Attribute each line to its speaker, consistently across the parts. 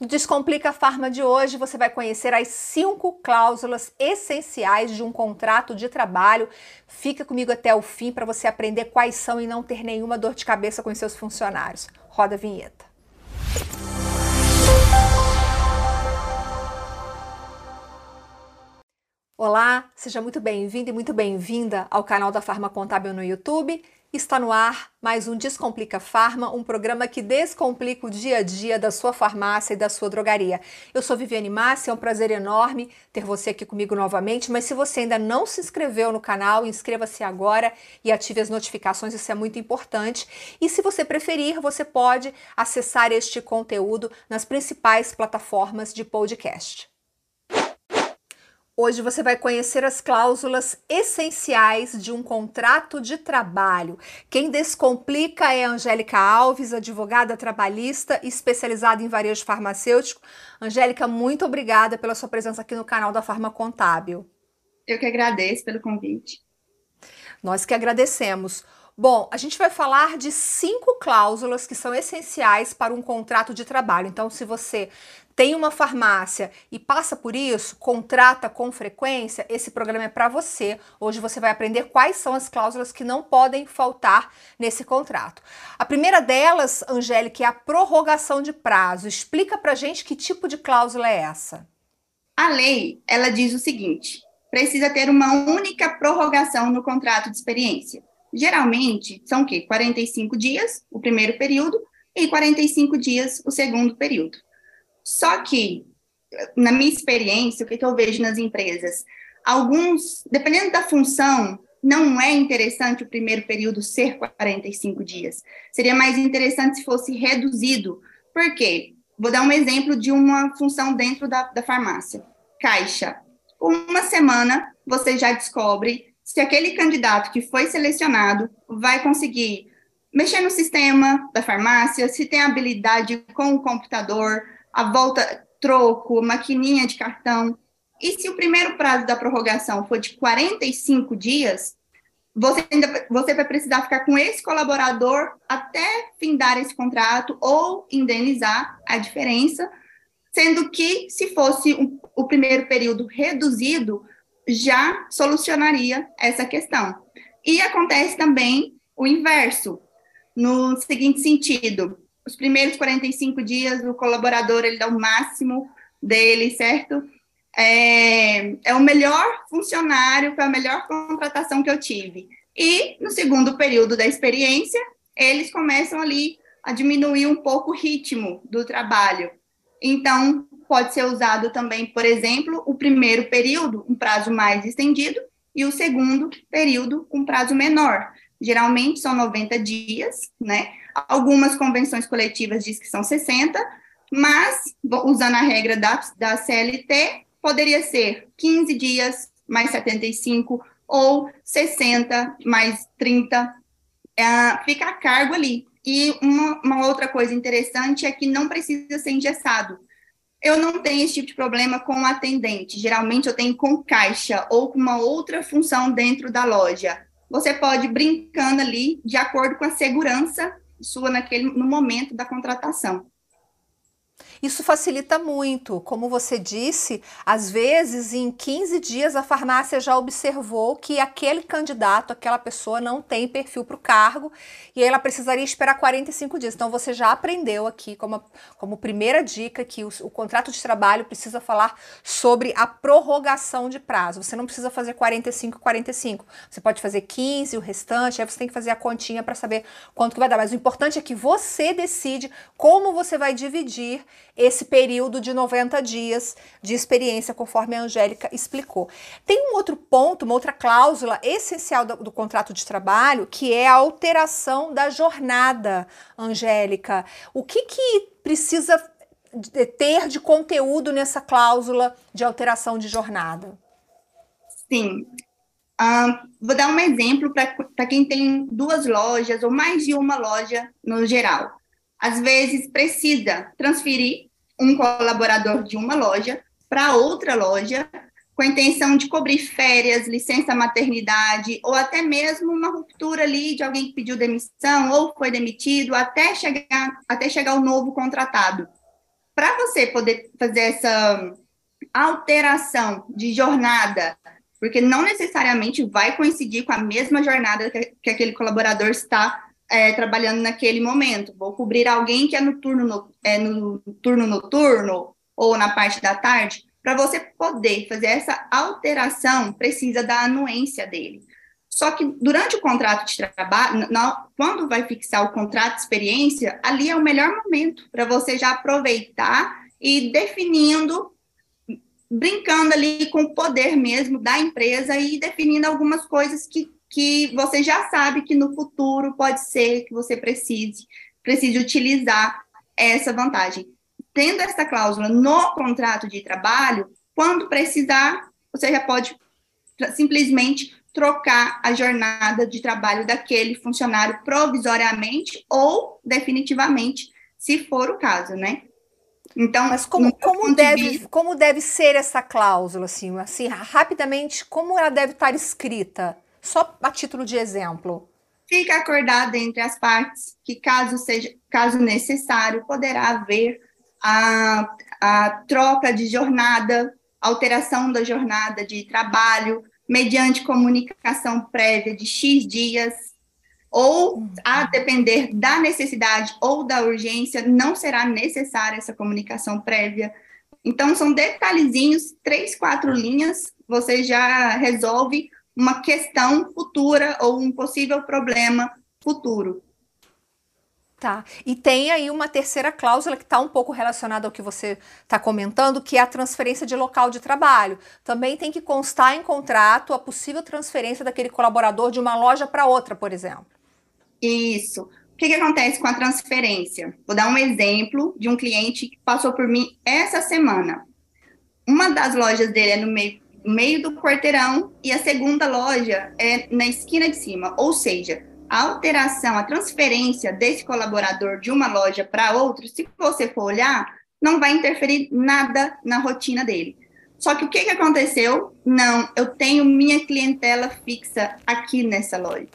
Speaker 1: No Descomplica Farma de hoje, você vai conhecer as cinco cláusulas essenciais de um contrato de trabalho. Fica comigo até o fim para você aprender quais são e não ter nenhuma dor de cabeça com seus funcionários. Roda a vinheta. Olá, seja muito bem-vindo e muito bem-vinda ao canal da Farma Contábil no YouTube. Está no ar mais um Descomplica Farma, um programa que descomplica o dia a dia da sua farmácia e da sua drogaria. Eu sou Viviane Massi, é um prazer enorme ter você aqui comigo novamente, mas se você ainda não se inscreveu no canal, inscreva-se agora e ative as notificações, isso é muito importante. E se você preferir, você pode acessar este conteúdo nas principais plataformas de podcast. Hoje você vai conhecer as cláusulas essenciais de um contrato de trabalho. Quem descomplica é a Angélica Alves, advogada trabalhista especializada em varejo farmacêutico. Angélica, muito obrigada pela sua presença aqui no canal da Farma Contábil.
Speaker 2: Eu que agradeço pelo convite.
Speaker 1: Nós que agradecemos. Bom, a gente vai falar de cinco cláusulas que são essenciais para um contrato de trabalho. Então, se você tem uma farmácia e passa por isso, contrata com frequência, esse programa é para você. Hoje você vai aprender quais são as cláusulas que não podem faltar nesse contrato. A primeira delas, Angélica, é a prorrogação de prazo. Explica para gente que tipo de cláusula é essa.
Speaker 2: A lei, ela diz o seguinte: precisa ter uma única prorrogação no contrato de experiência. Geralmente, são o quê? 45 dias, o primeiro período, e 45 dias, o segundo período. Só que, na minha experiência, o que, que eu vejo nas empresas? Alguns, dependendo da função, não é interessante o primeiro período ser 45 dias. Seria mais interessante se fosse reduzido. Por quê? Vou dar um exemplo de uma função dentro da, da farmácia. Caixa. Uma semana, você já descobre se aquele candidato que foi selecionado vai conseguir mexer no sistema da farmácia, se tem habilidade com o computador, a volta, troco, maquininha de cartão. E se o primeiro prazo da prorrogação for de 45 dias, você, ainda, você vai precisar ficar com esse colaborador até findar esse contrato ou indenizar a diferença, sendo que, se fosse um, o primeiro período reduzido, já solucionaria essa questão. E acontece também o inverso, no seguinte sentido: os primeiros 45 dias o colaborador ele dá o máximo dele, certo? É, é o melhor funcionário, foi a melhor contratação que eu tive. E no segundo período da experiência, eles começam ali a diminuir um pouco o ritmo do trabalho. Então, pode ser usado também, por exemplo, o primeiro período, um prazo mais estendido, e o segundo período, um prazo menor. Geralmente são 90 dias, né? Algumas convenções coletivas dizem que são 60, mas, usando a regra da, da CLT, poderia ser 15 dias mais 75 ou 60 mais 30. É, fica a cargo ali. E uma, uma outra coisa interessante é que não precisa ser engessado. Eu não tenho esse tipo de problema com o atendente. Geralmente eu tenho com caixa ou com uma outra função dentro da loja. Você pode brincando ali de acordo com a segurança sua naquele no momento da contratação.
Speaker 1: Isso facilita muito. Como você disse, às vezes em 15 dias a farmácia já observou que aquele candidato, aquela pessoa não tem perfil para o cargo e ela precisaria esperar 45 dias. Então você já aprendeu aqui, como, como primeira dica, que o, o contrato de trabalho precisa falar sobre a prorrogação de prazo. Você não precisa fazer 45, 45. Você pode fazer 15, o restante, aí você tem que fazer a continha para saber quanto que vai dar. Mas o importante é que você decide como você vai dividir esse período de 90 dias de experiência, conforme a Angélica explicou. Tem um outro ponto, uma outra cláusula essencial do, do contrato de trabalho, que é a alteração da jornada, Angélica. O que, que precisa ter de conteúdo nessa cláusula de alteração de jornada?
Speaker 2: Sim. Uh, vou dar um exemplo para quem tem duas lojas ou mais de uma loja no geral. Às vezes precisa transferir um colaborador de uma loja para outra loja, com a intenção de cobrir férias, licença maternidade, ou até mesmo uma ruptura ali de alguém que pediu demissão ou foi demitido, até chegar, até chegar o novo contratado. para você poder fazer essa alteração de jornada, porque não necessariamente vai coincidir com a mesma jornada que, que aquele colaborador está é, trabalhando naquele momento. Vou cobrir alguém que é no turno, no, é, no turno noturno ou na parte da tarde. Para você poder fazer essa alteração, precisa da anuência dele. Só que durante o contrato de trabalho, quando vai fixar o contrato de experiência, ali é o melhor momento para você já aproveitar e definindo, brincando ali com o poder mesmo da empresa e definindo algumas coisas que, que você já sabe que no futuro pode ser que você precise, precise utilizar essa vantagem. Tendo essa cláusula no contrato de trabalho, quando precisar, você já pode simplesmente trocar a jornada de trabalho daquele funcionário provisoriamente ou definitivamente, se for o caso, né?
Speaker 1: Então, mas como, como deve, vista, como deve ser essa cláusula, assim, assim, rapidamente, como ela deve estar escrita? Só a título de exemplo.
Speaker 2: Fica acordado entre as partes que, caso seja, caso necessário, poderá haver a, a troca de jornada, alteração da jornada de trabalho, mediante comunicação prévia de X dias, ou a depender da necessidade ou da urgência, não será necessária essa comunicação prévia. Então, são detalhezinhos, três, quatro linhas, você já resolve uma questão futura ou um possível problema futuro.
Speaker 1: Tá. E tem aí uma terceira cláusula que está um pouco relacionada ao que você está comentando, que é a transferência de local de trabalho. Também tem que constar em contrato a possível transferência daquele colaborador de uma loja para outra, por exemplo.
Speaker 2: Isso. O que, que acontece com a transferência? Vou dar um exemplo de um cliente que passou por mim essa semana. Uma das lojas dele é no meio, meio do quarteirão e a segunda loja é na esquina de cima. Ou seja, a alteração, a transferência desse colaborador de uma loja para outra, se você for olhar, não vai interferir nada na rotina dele. Só que o que, que aconteceu? Não, eu tenho minha clientela fixa aqui nessa loja.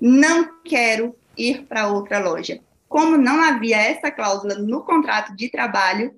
Speaker 2: Não quero ir para outra loja. Como não havia essa cláusula no contrato de trabalho,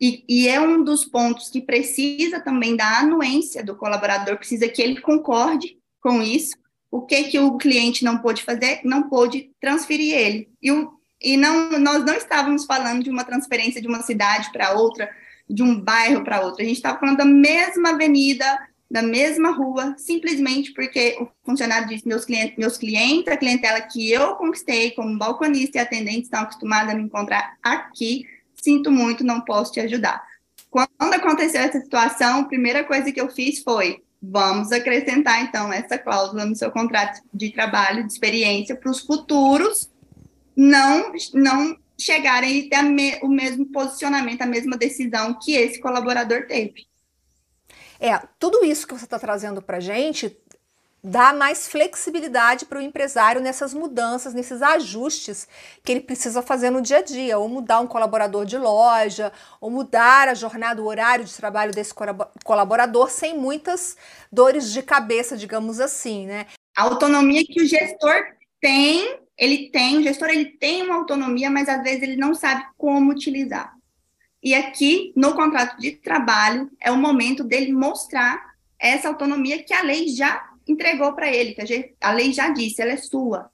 Speaker 2: e, e, é um dos pontos que precisa também da anuência do colaborador, precisa que ele concorde com isso, o que que o cliente não pôde fazer? Não pôde transferir ele. E, o, e não, nós não estávamos falando de uma transferência de uma cidade para outra, de um bairro para outro. A gente estava falando da mesma avenida, da mesma rua, simplesmente porque o funcionário disse: meus clientes, meus clientes, a clientela que eu conquistei como balconista e atendente estão acostumados a me encontrar aqui. Sinto muito, não posso te ajudar. Quando aconteceu essa situação, a primeira coisa que eu fiz foi Vamos acrescentar, então, essa cláusula no seu contrato de trabalho, de experiência, para os futuros não, não chegarem e ter me, o mesmo posicionamento, a mesma decisão que esse colaborador teve.
Speaker 1: É, tudo isso que você está trazendo para a gente dá mais flexibilidade para o empresário nessas mudanças, nesses ajustes que ele precisa fazer no dia a dia, ou mudar um colaborador de loja, ou mudar a jornada, o horário de trabalho desse colaborador sem muitas dores de cabeça, digamos assim, né?
Speaker 2: A autonomia que o gestor tem, ele tem, o gestor ele tem uma autonomia, mas às vezes ele não sabe como utilizar. E aqui, no contrato de trabalho, é o momento dele mostrar essa autonomia que a lei já entregou para ele, que a, lei já disse, ela é sua,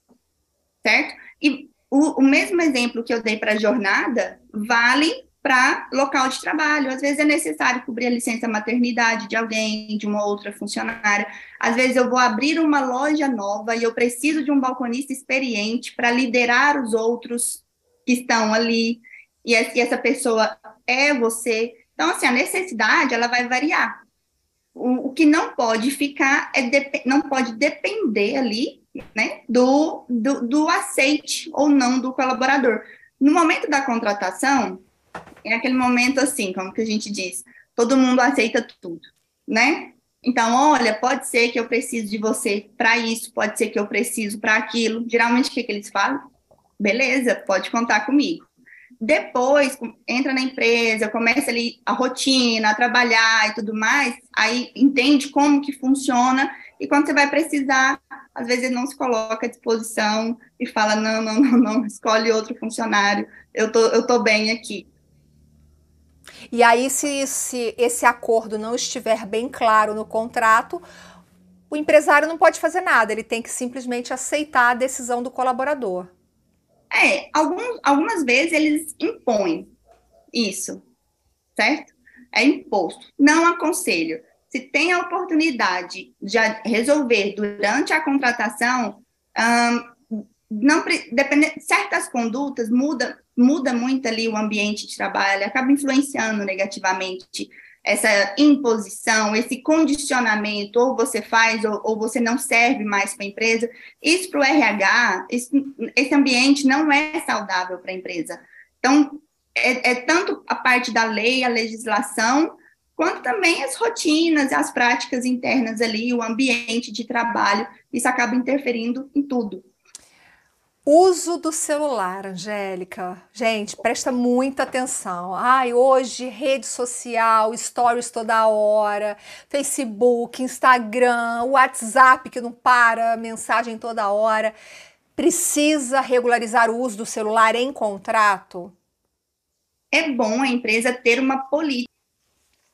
Speaker 2: certo? E o, o mesmo exemplo que eu dei para a jornada vale para local de trabalho. Às vezes é necessário cobrir a licença maternidade de alguém, de uma outra funcionária. Às vezes eu vou abrir uma loja nova e eu preciso de um balconista experiente para liderar os outros que estão ali. E essa pessoa é você. Então, assim, a necessidade ela vai variar o, o que não pode ficar é não pode depender ali né, do, do, do aceite ou não do colaborador. No momento da contratação, é aquele momento assim, como que a gente diz, todo mundo aceita tudo, né? Então, olha, pode ser que eu precise de você para isso, pode ser que eu preciso para aquilo. Geralmente, o que, que eles falam? Beleza, pode contar comigo. Depois, entra na empresa, começa ali a rotina, a trabalhar e tudo mais, aí entende como que funciona, e quando você vai precisar, às vezes não se coloca à disposição e fala, não, não, não, não, escolhe outro funcionário, eu tô, eu tô bem aqui.
Speaker 1: E aí, se, se esse acordo não estiver bem claro no contrato, o empresário não pode fazer nada, ele tem que simplesmente aceitar a decisão do colaborador.
Speaker 2: É, algumas vezes eles impõem isso, certo? É imposto. Não aconselho. Se tem a oportunidade de resolver durante a contratação, não depende, certas condutas muda muda muito ali o ambiente de trabalho, acaba influenciando negativamente essa imposição, esse condicionamento, ou você faz ou, ou você não serve mais para a empresa. Isso para o RH, esse, esse ambiente não é saudável para a empresa. Então, é, é tanto a parte da lei, a legislação, quanto também as rotinas, as práticas internas ali, o ambiente de trabalho, isso acaba interferindo em tudo.
Speaker 1: Uso do celular, Angélica. Gente, presta muita atenção. Ai, hoje rede social, stories toda hora, Facebook, Instagram, WhatsApp que não para, mensagem toda hora. Precisa regularizar o uso do celular em contrato?
Speaker 2: É bom a empresa ter uma política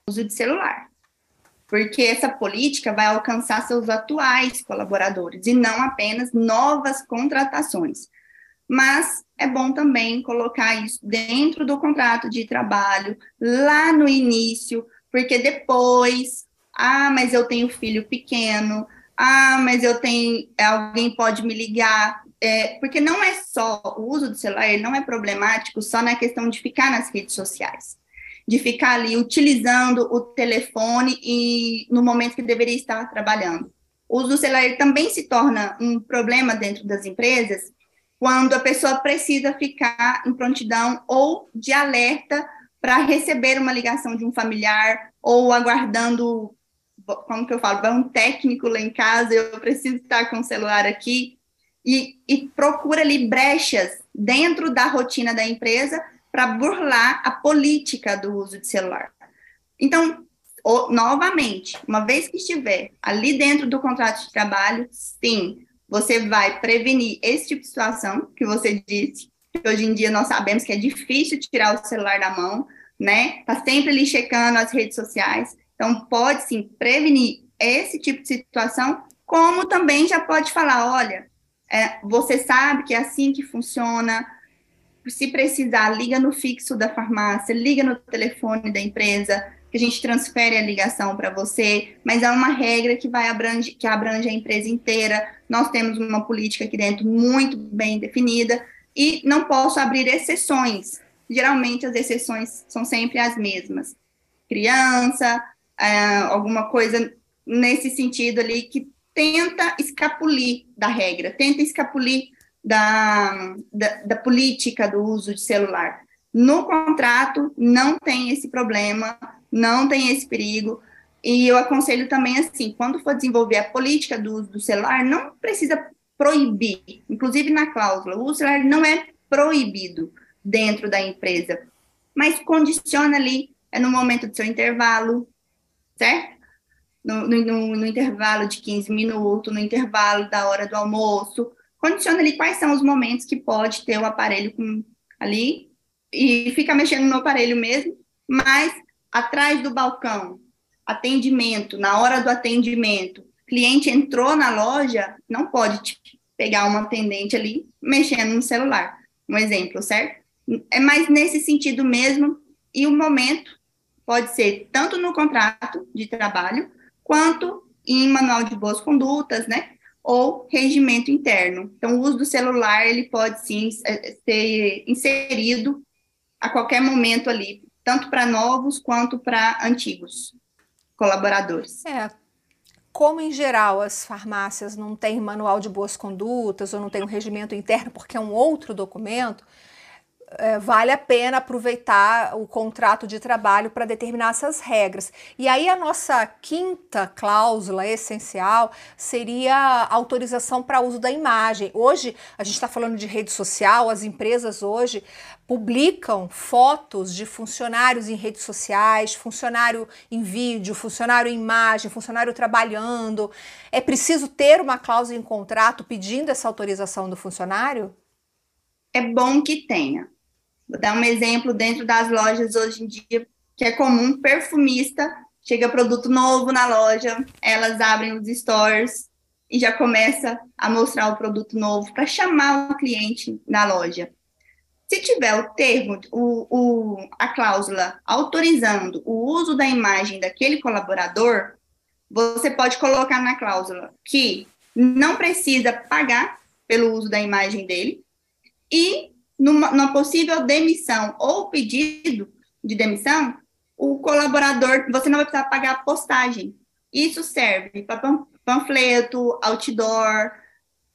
Speaker 2: de uso de celular. Porque essa política vai alcançar seus atuais colaboradores e não apenas novas contratações. Mas é bom também colocar isso dentro do contrato de trabalho, lá no início, porque depois, ah, mas eu tenho filho pequeno, ah, mas eu tenho, alguém pode me ligar, é, porque não é só o uso do celular, ele não é problemático só na questão de ficar nas redes sociais de ficar ali utilizando o telefone e no momento que deveria estar trabalhando. O uso do celular também se torna um problema dentro das empresas quando a pessoa precisa ficar em prontidão ou de alerta para receber uma ligação de um familiar ou aguardando, como que eu falo, um técnico lá em casa, eu preciso estar com o celular aqui, e, e procura ali brechas dentro da rotina da empresa para burlar a política do uso de celular. Então, o, novamente, uma vez que estiver ali dentro do contrato de trabalho, sim, você vai prevenir esse tipo de situação que você disse, que hoje em dia nós sabemos que é difícil tirar o celular da mão, né? Tá sempre ali checando as redes sociais. Então, pode sim prevenir esse tipo de situação, como também já pode falar, olha, é, você sabe que é assim que funciona, se precisar, liga no fixo da farmácia, liga no telefone da empresa, que a gente transfere a ligação para você, mas é uma regra que vai abrange, que abrange a empresa inteira. Nós temos uma política aqui dentro muito bem definida e não posso abrir exceções. Geralmente as exceções são sempre as mesmas. Criança, é, alguma coisa nesse sentido ali que tenta escapulir da regra, tenta escapulir da, da, da, política do uso de celular. No contrato, não tem esse problema, não tem esse perigo. E eu aconselho também assim, quando for desenvolver a política do uso do celular, não precisa proibir, inclusive na cláusula, o celular não é proibido dentro da empresa, mas condiciona ali, é no momento do seu intervalo, certo? No, no, no intervalo de 15 minutos, no intervalo da hora do almoço, condiciona ali quais são os momentos que pode ter o aparelho com, ali e fica mexendo no aparelho mesmo, mas atrás do balcão, atendimento, na hora do atendimento, cliente entrou na loja, não pode tipo, pegar uma atendente ali mexendo no celular. Um exemplo, certo? É mais nesse sentido mesmo, e o momento pode ser tanto no contrato de trabalho, quanto em manual de boas condutas, né? Ou regimento interno. Então, o uso do celular, ele pode sim é, ser inserido a qualquer momento ali, tanto para novos quanto para antigos colaboradores.
Speaker 1: É, como em geral as farmácias não têm manual de boas condutas ou não têm um regimento interno porque é um outro documento, é, vale a pena aproveitar o contrato de trabalho para determinar essas regras. E aí a nossa quinta cláusula essencial seria autorização para uso da imagem. Hoje a gente está falando de rede social, as empresas hoje publicam fotos de funcionários em redes sociais, funcionário em vídeo, funcionário em imagem, funcionário trabalhando. É preciso ter uma cláusula em contrato pedindo essa autorização do funcionário?
Speaker 2: É bom que tenha Vou dar um exemplo dentro das lojas hoje em dia, que é comum, perfumista, chega produto novo na loja, elas abrem os stores e já começa a mostrar o produto novo para chamar o cliente na loja. Se tiver o termo, o, o, a cláusula autorizando o uso da imagem daquele colaborador, você pode colocar na cláusula que não precisa pagar pelo uso da imagem dele e numa, numa possível demissão ou pedido de demissão, o colaborador, você não vai precisar pagar postagem. Isso serve para panfleto, outdoor,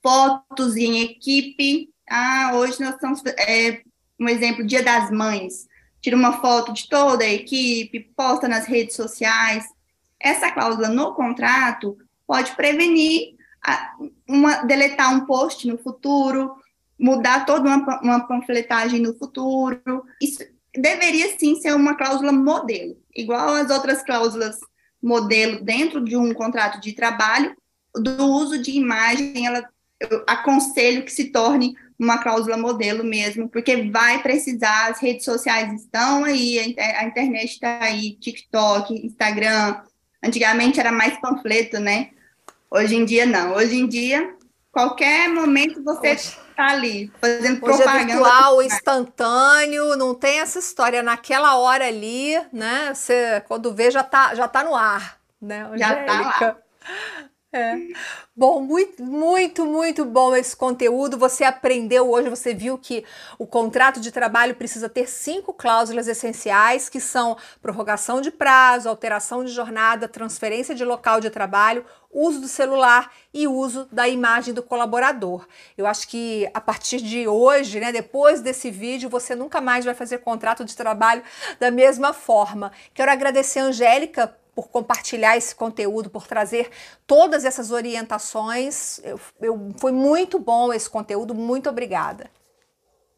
Speaker 2: fotos em equipe. Ah, hoje nós estamos, é, um exemplo, Dia das Mães. Tira uma foto de toda a equipe, posta nas redes sociais. Essa cláusula no contrato pode prevenir a, uma, deletar um post no futuro, mudar toda uma, uma panfletagem no futuro. Isso deveria sim ser uma cláusula modelo, igual as outras cláusulas modelo dentro de um contrato de trabalho, do uso de imagem, ela, eu aconselho que se torne uma cláusula modelo mesmo, porque vai precisar, as redes sociais estão aí, a internet está aí, TikTok, Instagram, antigamente era mais panfleto, né? Hoje em dia não, hoje em dia, qualquer momento você está ali, fazendo Hoje propaganda.
Speaker 1: É virtual, instantâneo, não tem essa história. Naquela hora ali, né? Você, quando vê, já tá, já tá no ar, né?
Speaker 2: Angélica? Já tá lá.
Speaker 1: É. Bom, muito, muito, muito bom esse conteúdo. Você aprendeu hoje, você viu que o contrato de trabalho precisa ter cinco cláusulas essenciais, que são prorrogação de prazo, alteração de jornada, transferência de local de trabalho, uso do celular e uso da imagem do colaborador. Eu acho que a partir de hoje, né, depois desse vídeo, você nunca mais vai fazer contrato de trabalho da mesma forma. Quero agradecer a Angélica por compartilhar esse conteúdo, por trazer todas essas orientações. Eu, eu, foi muito bom esse conteúdo, muito obrigada.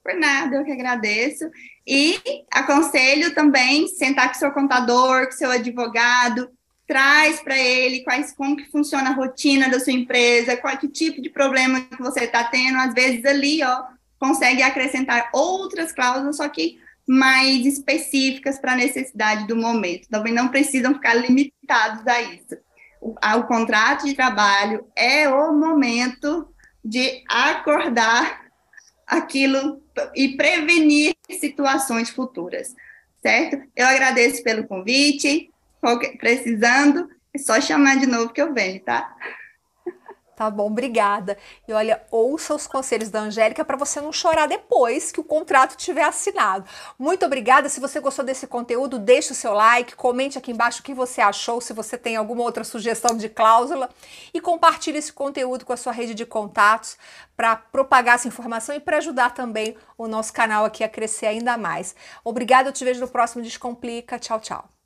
Speaker 2: Por nada, eu que agradeço. E aconselho também sentar com seu contador, com seu advogado, traz para ele quais como que funciona a rotina da sua empresa, qual que tipo de problema que você está tendo, às vezes ali, ó, consegue acrescentar outras cláusulas, só que mais específicas para a necessidade do momento. Também não precisam ficar limitados a isso. O, contrato de trabalho é o momento de acordar aquilo e prevenir situações futuras, certo? Eu agradeço pelo convite. Precisando, é só chamar de novo que eu venho, tá?
Speaker 1: Tá bom, obrigada. E olha, ouça os conselhos da Angélica para você não chorar depois que o contrato tiver assinado. Muito obrigada. Se você gostou desse conteúdo, deixe o seu like, comente aqui embaixo o que você achou, se você tem alguma outra sugestão de cláusula e compartilhe esse conteúdo com a sua rede de contatos para propagar essa informação e para ajudar também o nosso canal aqui a crescer ainda mais. Obrigada, eu te vejo no próximo Descomplica. Tchau, tchau.